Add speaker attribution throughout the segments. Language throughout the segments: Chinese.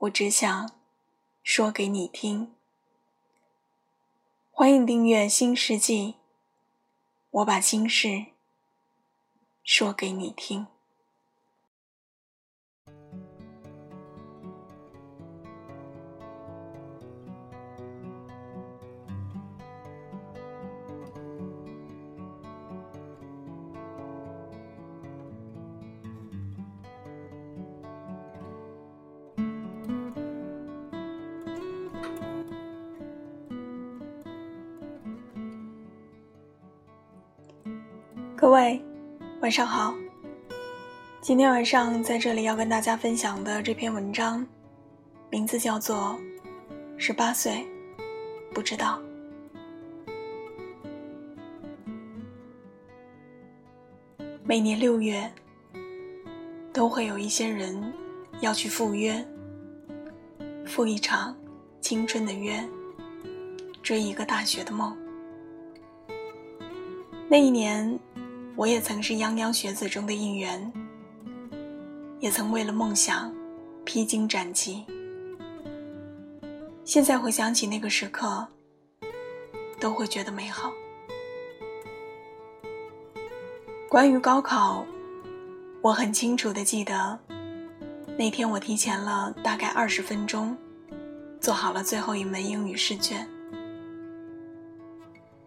Speaker 1: 我只想说给你听。欢迎订阅《新世纪》，我把心事说给你听。各位，晚上好。今天晚上在这里要跟大家分享的这篇文章，名字叫做《十八岁不知道》。每年六月，都会有一些人要去赴约，赴一场青春的约，追一个大学的梦。那一年。我也曾是泱泱学子中的一员，也曾为了梦想披荆斩棘。现在回想起那个时刻，都会觉得美好。关于高考，我很清楚的记得，那天我提前了大概二十分钟，做好了最后一门英语试卷。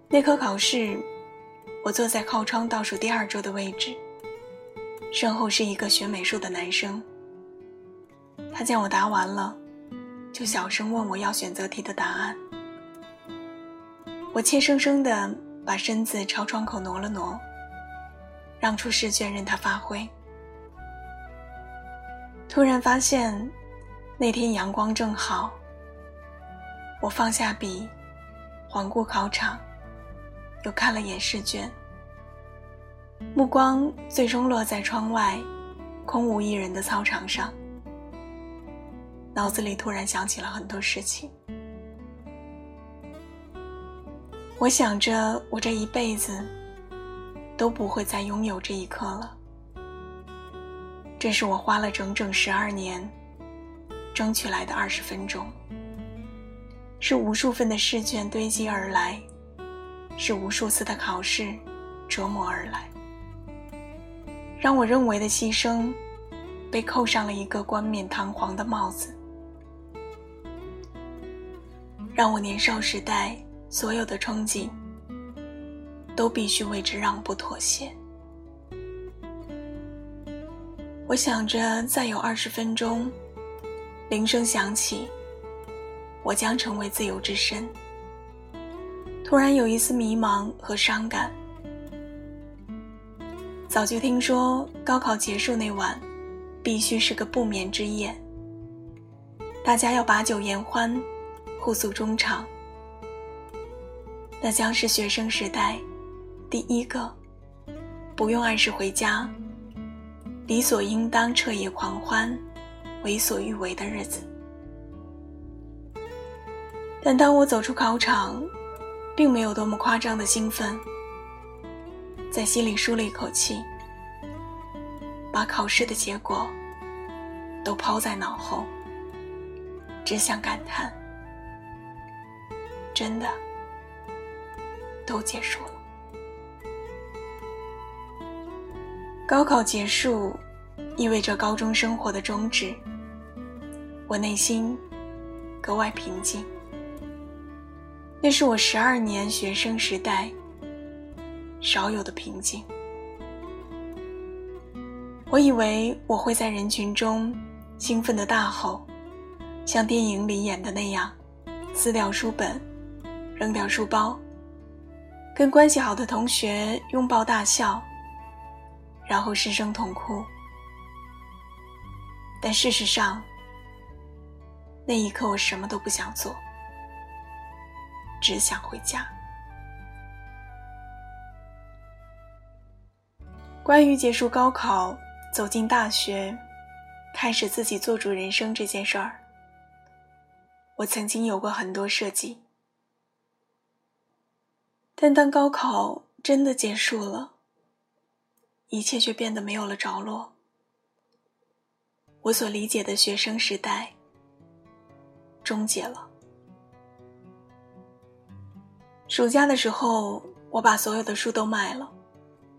Speaker 1: 那科考试。我坐在靠窗倒数第二桌的位置，身后是一个学美术的男生。他见我答完了，就小声问我要选择题的答案。我怯生生地把身子朝窗口挪了挪，让出试卷任他发挥。突然发现，那天阳光正好。我放下笔，环顾考场。又看了眼试卷，目光最终落在窗外空无一人的操场上，脑子里突然想起了很多事情。我想着，我这一辈子都不会再拥有这一刻了。这是我花了整整十二年争取来的二十分钟，是无数份的试卷堆积而来。是无数次的考试折磨而来，让我认为的牺牲，被扣上了一个冠冕堂皇的帽子，让我年少时代所有的憧憬，都必须为之让步妥协。我想着再有二十分钟，铃声响起，我将成为自由之身。突然有一丝迷茫和伤感。早就听说高考结束那晚，必须是个不眠之夜。大家要把酒言欢，互诉衷肠。那将是学生时代第一个不用按时回家，理所应当彻夜狂欢，为所欲为的日子。但当我走出考场，并没有多么夸张的兴奋，在心里舒了一口气，把考试的结果都抛在脑后，只想感叹：真的都结束了。高考结束，意味着高中生活的终止。我内心格外平静。那是我十二年学生时代少有的平静。我以为我会在人群中兴奋的大吼，像电影里演的那样，撕掉书本，扔掉书包，跟关系好的同学拥抱大笑，然后失声痛哭。但事实上，那一刻我什么都不想做，只想回家。关于结束高考、走进大学、开始自己做主人生这件事儿，我曾经有过很多设计。但当高考真的结束了，一切却变得没有了着落。我所理解的学生时代终结了。暑假的时候，我把所有的书都卖了。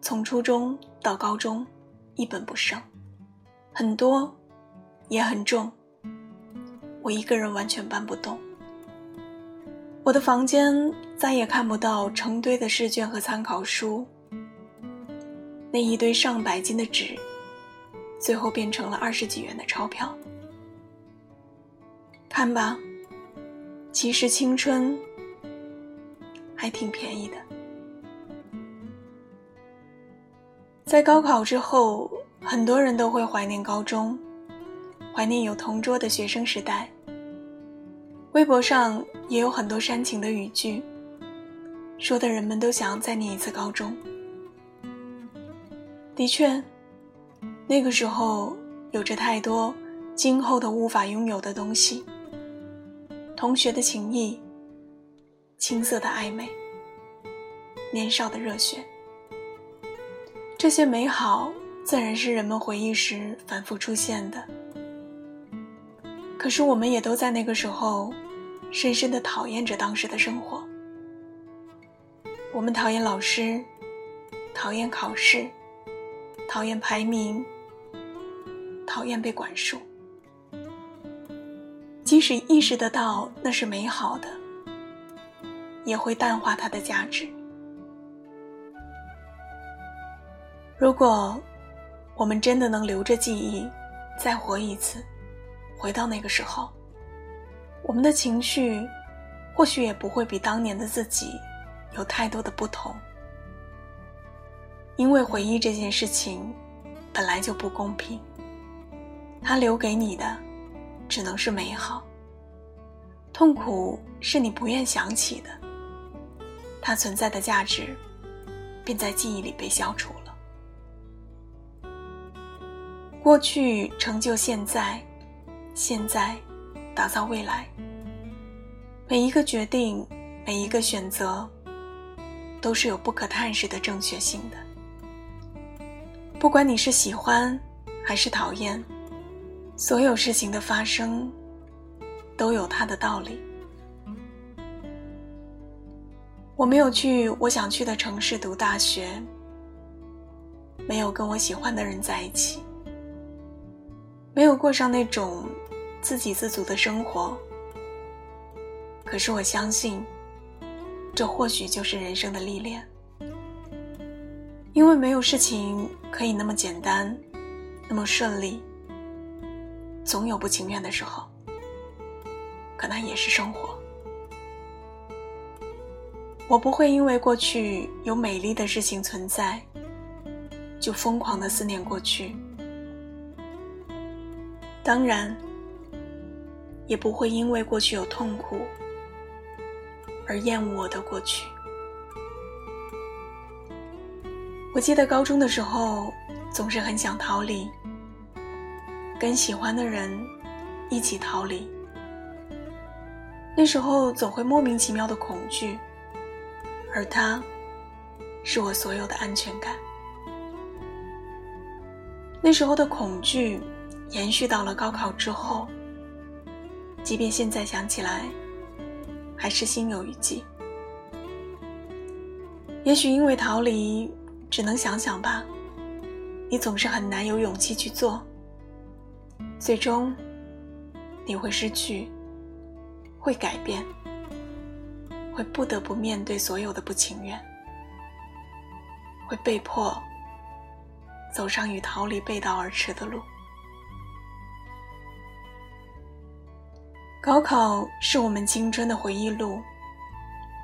Speaker 1: 从初中到高中，一本不剩，很多，也很重。我一个人完全搬不动。我的房间再也看不到成堆的试卷和参考书，那一堆上百斤的纸，最后变成了二十几元的钞票。看吧，其实青春还挺便宜的。在高考之后，很多人都会怀念高中，怀念有同桌的学生时代。微博上也有很多煽情的语句，说的人们都想要再念一次高中。的确，那个时候有着太多今后都无法拥有的东西：同学的情谊、青涩的暧昧、年少的热血。这些美好自然是人们回忆时反复出现的。可是，我们也都在那个时候，深深的讨厌着当时的生活。我们讨厌老师，讨厌考试，讨厌排名，讨厌被管束。即使意识得到那是美好的，也会淡化它的价值。如果我们真的能留着记忆，再活一次，回到那个时候，我们的情绪或许也不会比当年的自己有太多的不同。因为回忆这件事情本来就不公平，它留给你的只能是美好，痛苦是你不愿想起的，它存在的价值便在记忆里被消除了。过去成就现在，现在打造未来。每一个决定，每一个选择，都是有不可探视的正确性的。不管你是喜欢还是讨厌，所有事情的发生都有它的道理。我没有去我想去的城市读大学，没有跟我喜欢的人在一起。没有过上那种自给自足的生活，可是我相信，这或许就是人生的历练。因为没有事情可以那么简单，那么顺利，总有不情愿的时候，可那也是生活。我不会因为过去有美丽的事情存在，就疯狂的思念过去。当然，也不会因为过去有痛苦而厌恶我的过去。我记得高中的时候，总是很想逃离，跟喜欢的人一起逃离。那时候总会莫名其妙的恐惧，而他，是我所有的安全感。那时候的恐惧。延续到了高考之后，即便现在想起来，还是心有余悸。也许因为逃离，只能想想吧。你总是很难有勇气去做，最终你会失去，会改变，会不得不面对所有的不情愿，会被迫走上与逃离背道而驰的路。高考是我们青春的回忆录，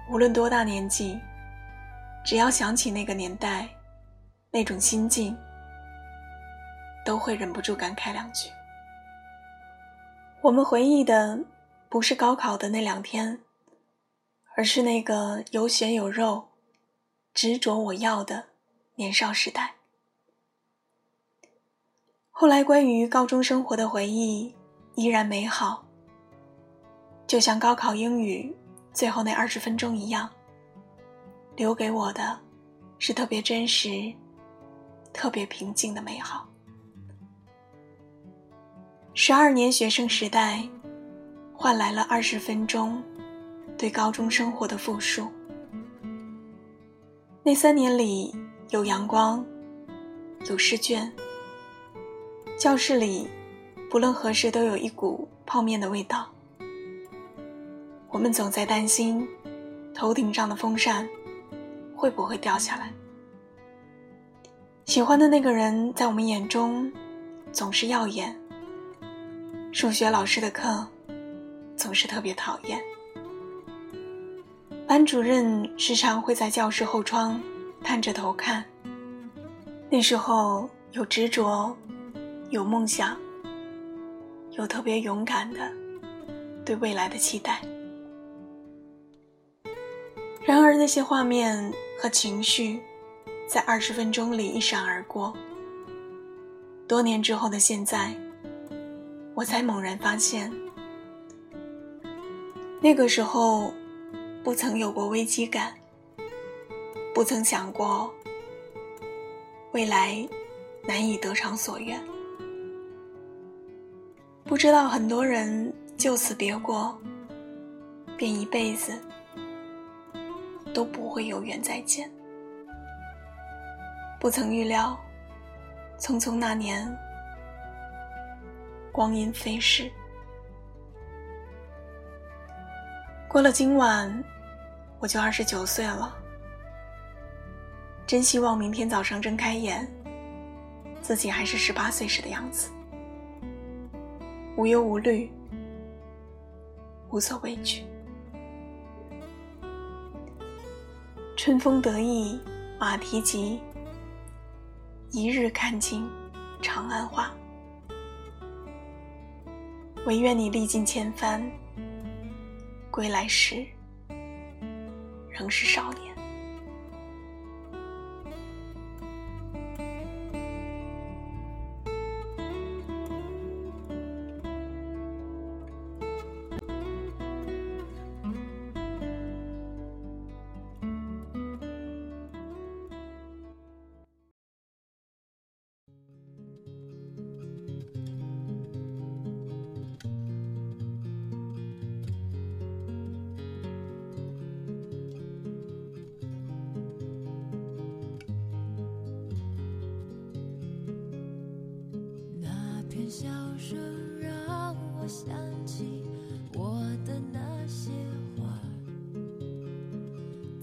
Speaker 1: 无论多大年纪，只要想起那个年代，那种心境，都会忍不住感慨两句。我们回忆的不是高考的那两天，而是那个有血有肉、执着我要的年少时代。后来关于高中生活的回忆依然美好，就像高考英语最后那二十分钟一样，留给我的是特别真实、特别平静的美好。十二年学生时代，换来了二十分钟对高中生活的复述。那三年里，有阳光，有试卷。教室里，不论何时都有一股泡面的味道。我们总在担心，头顶上的风扇会不会掉下来。喜欢的那个人在我们眼中总是耀眼。数学老师的课总是特别讨厌。班主任时常会在教室后窗探着头看。那时候有执着。有梦想，有特别勇敢的对未来的期待。然而，那些画面和情绪，在二十分钟里一闪而过。多年之后的现在，我才猛然发现，那个时候不曾有过危机感，不曾想过未来难以得偿所愿。不知道很多人就此别过，便一辈子都不会有缘再见。不曾预料，匆匆那年，光阴飞逝。过了今晚，我就二十九岁了。真希望明天早上睁开眼，自己还是十八岁时的样子。无忧无虑，无所畏惧。春风得意马蹄疾，一日看尽长安花。唯愿你历尽千帆，归来时仍是少年。
Speaker 2: 笑声让我想起我的那些花，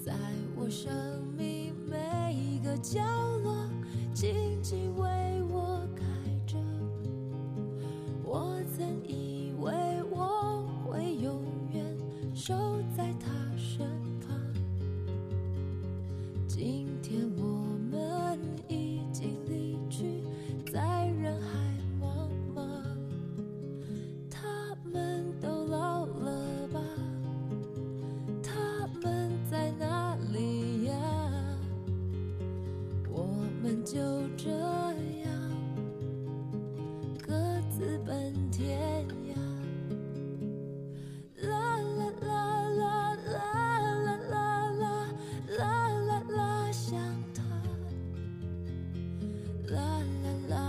Speaker 2: 在我生命每个角落，静静为我开着。我曾以为我会永远守在他身旁，今天我 la la la.